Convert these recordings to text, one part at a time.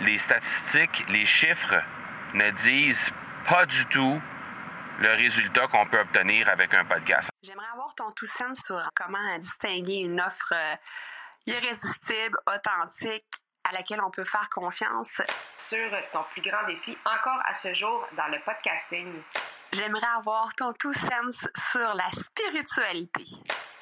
les statistiques, les chiffres ne disent pas du tout le résultat qu'on peut obtenir avec un podcast. J'aimerais avoir ton tout sens sur comment distinguer une offre euh, irrésistible, authentique, à laquelle on peut faire confiance. Sur ton plus grand défi encore à ce jour dans le podcasting. J'aimerais avoir ton tout sens sur la spiritualité.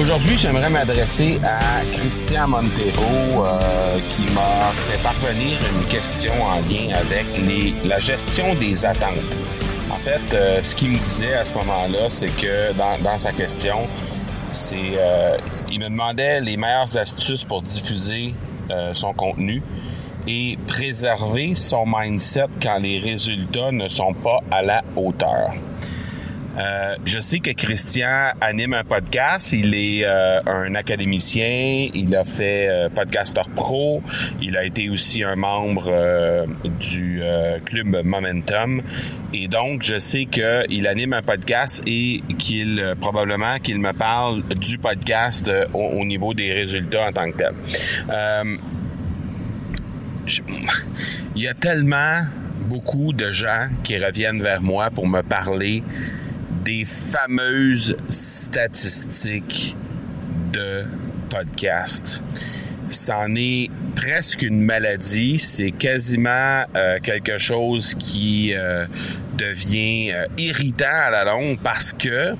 Aujourd'hui, j'aimerais m'adresser à Christian Montero euh, qui m'a fait parvenir une question en lien avec les, la gestion des attentes. En fait, euh, ce qu'il me disait à ce moment-là, c'est que dans, dans, sa question, c'est euh, il me demandait les meilleures astuces pour diffuser euh, son contenu et préserver son mindset quand les résultats ne sont pas à la hauteur. Euh, je sais que Christian anime un podcast. Il est euh, un académicien. Il a fait euh, Podcaster Pro. Il a été aussi un membre du club Momentum. Et donc, je sais qu'il anime un podcast et qu'il probablement qu'il me parle du podcast au, au, niveau des résultats en tant que tel. Il y a tellement beaucoup de gens qui reviennent vers moi pour me parler des fameuses statistiques de podcast. C'en est presque une maladie, c'est quasiment euh, quelque chose qui euh, devient euh, irritant à la longue parce que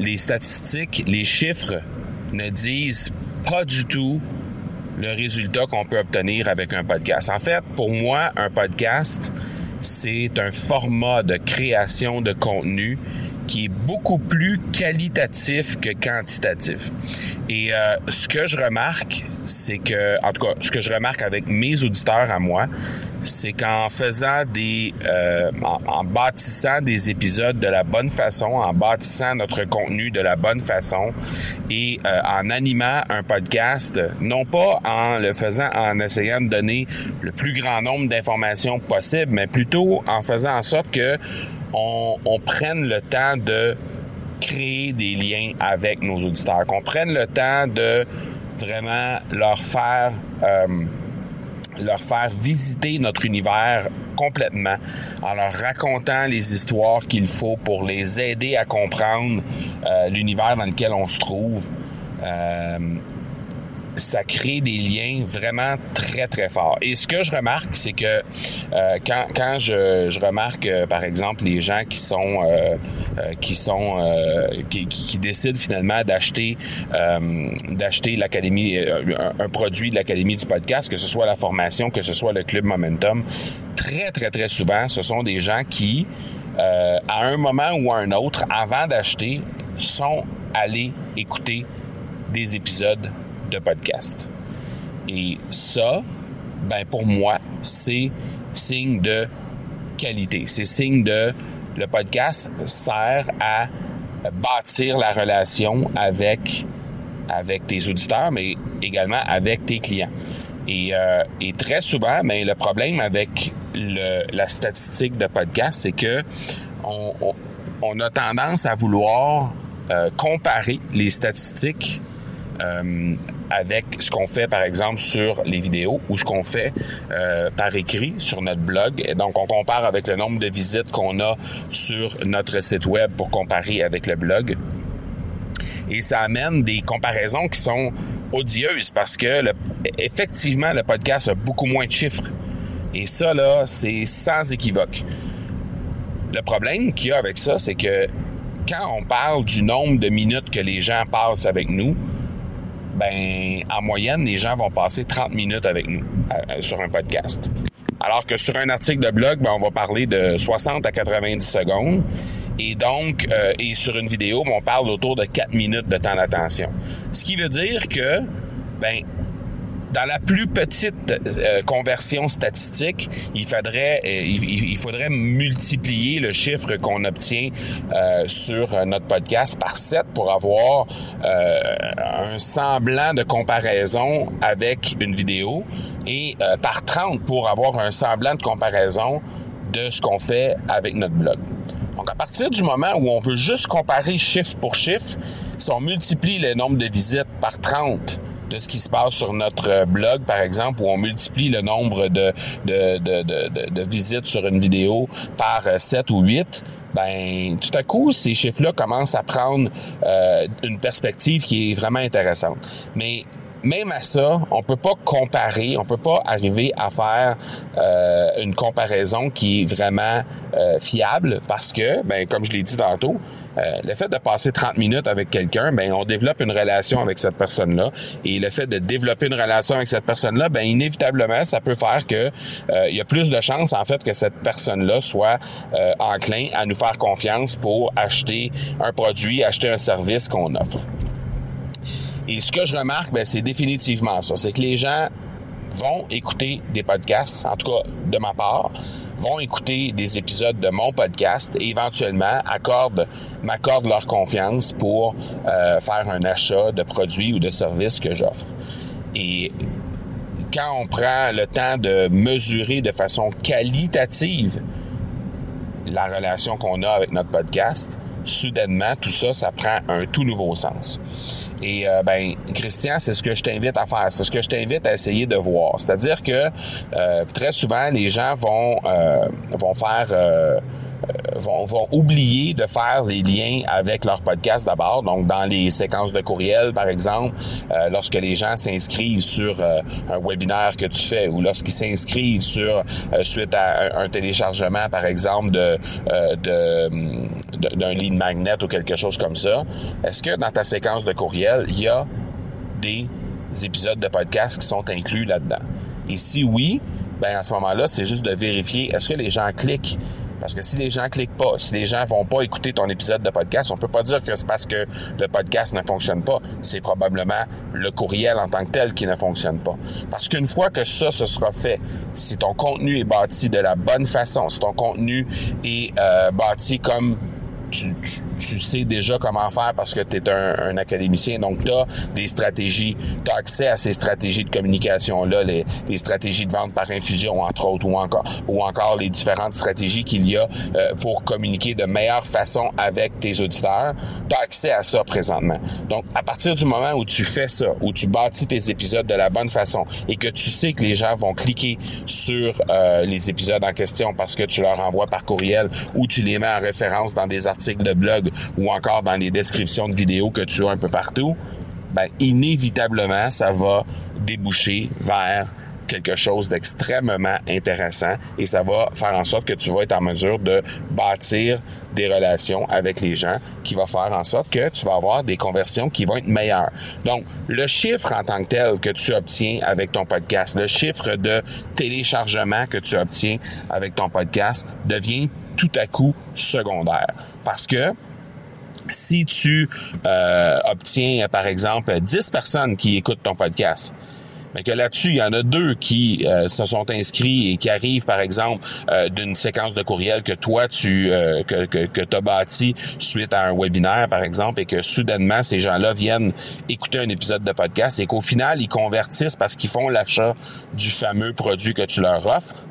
les statistiques, les chiffres ne disent pas du tout le résultat qu'on peut obtenir avec un podcast. En fait, pour moi, un podcast, c'est un format de création de contenu qui est beaucoup plus qualitatif que quantitatif. Et euh, ce que je remarque, c'est que, en tout cas, ce que je remarque avec mes auditeurs à moi, c'est qu'en faisant des, euh, en, bâtissant des épisodes de la bonne façon, en bâtissant notre contenu de la bonne façon et euh, en animant un podcast, non pas en le faisant en essayant de donner le plus grand nombre d'informations possible, mais plutôt en faisant en sorte que on, on prenne le temps de créer des liens avec nos auditeurs, qu'on prenne le temps de vraiment leur faire euh, leur faire visiter notre univers complètement en leur racontant les histoires qu'il faut pour les aider à comprendre euh, l'univers dans lequel on se trouve. Euh, ça crée des liens vraiment très très forts. Et ce que je remarque, c'est que euh, quand, quand je, je remarque euh, par exemple les gens qui sont euh, qui sont qui, décident finalement d'acheter d'acheter l'académie un, un, produit de l'académie du podcast, que ce soit la formation, que ce soit le club Momentum, très très très souvent, ce sont des gens qui à un moment ou à un autre, avant d'acheter, sont allés écouter des épisodes de podcast. Et ça, ben pour moi, c'est signe de qualité. C'est signe de le podcast sert à bâtir la relation avec avec tes auditeurs, mais également avec tes clients. Et, euh, et très souvent, ben, le problème avec le, la statistique de podcast, c'est que on, on, on, a tendance à vouloir euh, comparer les statistiques euh, avec ce qu'on fait, par exemple, sur les vidéos ou ce qu'on fait euh, par écrit sur notre blog. Donc, on compare avec le nombre de visites qu'on a sur notre site web pour comparer avec le blog. Et ça amène des comparaisons qui sont odieuses parce que, le, effectivement, le podcast a beaucoup moins de chiffres. Et ça, là, c'est sans équivoque. Le problème qu'il y a avec ça, c'est que quand on parle du nombre de minutes que les gens passent avec nous, ben en moyenne, les gens vont passer 30 minutes avec nous sur un podcast. Alors que sur un article de blog, ben, on va parler de 60 à 90 secondes. Et donc, euh, et sur une vidéo, on parle autour de 4 minutes de temps d'attention. Ce qui veut dire que, ben, dans la plus petite euh, conversion statistique, il faudrait euh, il, faudrait multiplier le chiffre qu'on obtient euh, sur notre podcast par 7 pour avoir un semblant de comparaison avec une vidéo et par 30 pour avoir un semblant de comparaison de ce qu'on fait avec notre blog. Donc, à partir du moment où on veut juste comparer chiffre pour chiffre, si on multiplie le nombre de visites par 30 de ce qui se passe sur notre euh, blog, par exemple, où on multiplie le nombre de, de, de, de, visites sur une vidéo par 7 euh, ou 8, ben tout à coup, ces chiffres-là commencent à prendre euh, une perspective qui est vraiment intéressante. Mais même à ça, on peut pas comparer, on peut pas arriver à faire une comparaison qui est vraiment fiable parce que, ben comme je l'ai dit tantôt, euh, le fait de passer 30 minutes avec quelqu'un, ben on développe une relation avec cette personne-là. Et le fait de développer une relation avec cette personne-là, ben inévitablement, ça peut faire que euh, il y a plus de chances en fait que cette personne-là soit euh, enclin à nous faire confiance pour acheter un produit, acheter un service qu'on offre. Et ce que je remarque, ben, c'est définitivement ça. C'est que les gens vont écouter des podcasts, en tout cas de ma part, vont écouter des épisodes de mon podcast et éventuellement accordent, m'accordent leur confiance pour euh, faire un achat de produits ou de services que j'offre. Et quand on prend le temps de mesurer de façon qualitative la relation qu'on a avec notre podcast, soudainement, tout ça, ça prend un tout nouveau sens. Et euh, ben, Christian, c'est ce que je t'invite à faire. C'est ce que je t'invite à essayer de voir. C'est-à-dire que euh, très souvent, les gens vont euh, vont faire vont, oublier de faire les liens avec leur podcast d'abord. Donc, dans les séquences de courriel, par exemple, lorsque les gens s'inscrivent sur un webinaire que tu fais ou lorsqu'ils s'inscrivent sur suite à un, téléchargement, par exemple, de d'un lead magnet ou quelque chose comme ça, est-ce que dans ta séquence de courriel, il y a des épisodes de podcast qui sont inclus là-dedans? Et si oui, ben à ce moment-là, c'est juste de vérifier est-ce que les gens cliquent? Parce que si les gens cliquent pas, si les gens vont pas écouter ton épisode de podcast, on peut pas dire que c'est parce que le podcast ne fonctionne pas. C'est probablement le courriel en tant que tel qui ne fonctionne pas. Parce qu'une fois que ça, ce sera fait, si ton contenu est bâti de la bonne façon, si ton contenu est euh, bâti comme tu, tu, sais déjà comment faire parce que tu es un, académicien. Donc, tu as des stratégies, tu as accès à ces stratégies de communication-là, les, les, stratégies de vente par infusion, entre autres, ou encore, ou encore les différentes stratégies qu'il y a euh, pour communiquer de meilleure façon avec tes auditeurs. Tu as accès à ça présentement. Donc, à partir du moment où tu fais ça, où tu bâtis tes épisodes de la bonne façon et que tu sais que les gens vont cliquer sur euh, les épisodes en question parce que tu leur envoies par courriel ou tu les mets en référence dans des articles de blog ou encore dans les descriptions de vidéos que tu as un peu partout, ben, inévitablement, ça va déboucher vers quelque chose d'extrêmement intéressant et ça va faire en sorte que tu vas être en mesure de bâtir des relations avec les gens qui va faire en sorte que tu vas avoir des conversions qui vont être meilleures. Donc, le chiffre en tant que tel que tu obtiens avec ton podcast, le chiffre de téléchargement que tu obtiens avec ton podcast devient tout à coup secondaire. Parce que si tu euh, obtiens, par exemple, 10 personnes qui écoutent ton podcast, mais que là-dessus, il y en a deux qui euh, se sont inscrits et qui arrivent, par exemple, euh, d'une séquence de courriel que toi, tu que, que, que as bâti suite à un webinaire, par exemple, et que soudainement, ces gens-là viennent écouter un épisode de podcast et qu'au final, ils convertissent parce qu'ils font l'achat du fameux produit que tu leur offres,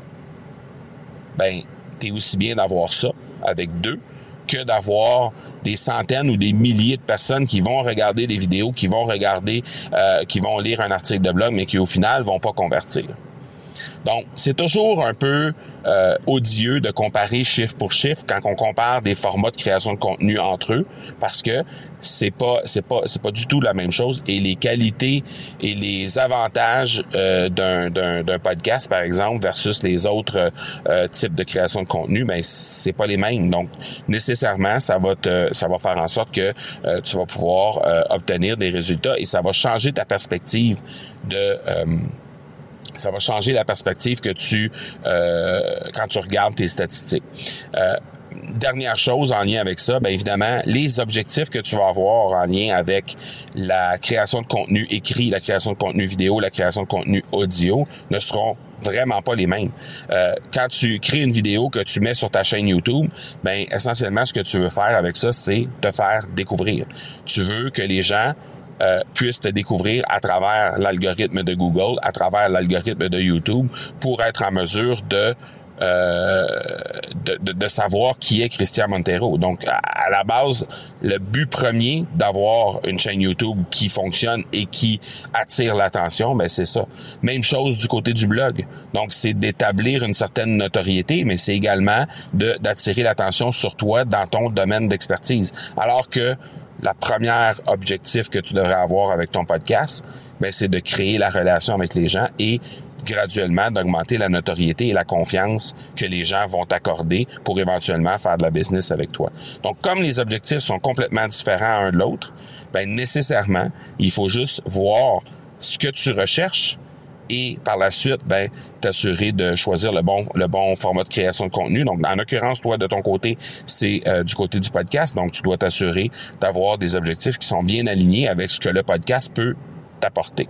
ben, t'es aussi bien d'avoir ça avec deux que d'avoir des centaines ou des milliers de personnes qui vont regarder des vidéos, qui vont regarder, euh, qui vont lire un article de blog, mais qui au final vont pas convertir. Donc, c'est toujours un peu euh, odieux de comparer chiffre pour chiffre quand on compare des formats de création de contenu entre eux, parce que c'est pas c'est pas c'est pas du tout la même chose et les qualités et les avantages euh, d'un, d'un, podcast par exemple versus les autres euh, types de création de contenu ben c'est pas les mêmes donc nécessairement ça va te ça va faire en sorte que euh, tu vas pouvoir obtenir des résultats et ça va changer ta perspective de ça va changer la perspective que tu euh, quand tu regardes tes statistiques. Dernière chose en lien avec ça, bien évidemment, les objectifs que tu vas avoir en lien avec la création de contenu écrit, la création de contenu vidéo, la création de contenu audio ne seront vraiment pas les mêmes. Euh, quand tu crées une vidéo que tu mets sur ta chaîne YouTube, ben essentiellement ce que tu veux faire avec ça, c'est te faire découvrir. Tu veux que les gens euh, puissent te découvrir à travers l'algorithme de Google, à travers l'algorithme de YouTube, pour être en mesure de euh, de, savoir qui est Christian Montero. Donc, à, la base, le but premier d'avoir une chaîne YouTube qui fonctionne et qui attire l'attention, ben c'est ça. Même chose du côté du blog. Donc, c'est d'établir une certaine notoriété, mais c'est également d'attirer l'attention sur toi dans ton domaine d'expertise. Alors que la première objectif que tu devrais avoir avec ton podcast, ben, c'est de créer la relation avec les gens et graduellement d'augmenter la notoriété et la confiance que les gens vont t'accorder pour éventuellement faire de la business avec toi. Donc, comme les objectifs sont complètement différents un de l'autre, ben nécessairement, il faut juste voir ce que tu recherches et par la suite, ben, t'assurer de choisir le bon le bon format de création de contenu. Donc, en l'occurrence, toi, de ton côté, c'est euh, du côté du podcast. Donc, tu dois t'assurer d'avoir des objectifs qui sont bien alignés avec ce que le podcast peut t'apporter.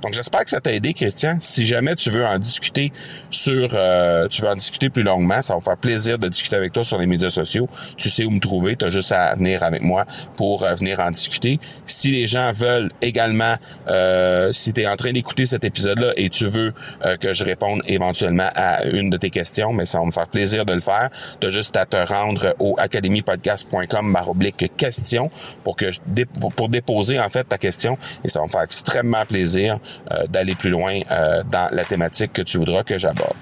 Donc j'espère que ça t'a aidé, Christian. Si jamais tu veux en discuter sur, euh, tu veux en discuter plus longuement, ça va me faire plaisir de discuter avec toi sur les médias sociaux. Tu sais où me trouver, tu as juste à venir avec moi pour euh, venir en discuter. Si les gens veulent également, euh, si tu en train d'écouter cet épisode-là et tu veux que je réponde éventuellement à une de tes questions, mais ça va me faire plaisir de le faire. Tu as juste à te rendre au academypodcast.com oblique question pour que pour déposer en fait ta question et ça va me faire extrêmement plaisir euh, d'aller plus loin euh, dans la thématique que tu voudras que j'aborde.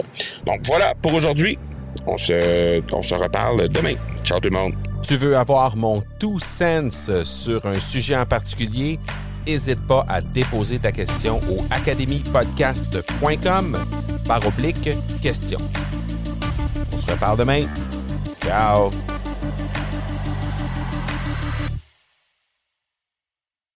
Donc voilà pour aujourd'hui. On se, on se reparle demain. Ciao tout le monde. Tu veux avoir mon tout sens sur un sujet en particulier? N'hésite pas à déposer ta question au academypodcast.com par oblique question. On se reparle demain. Ciao!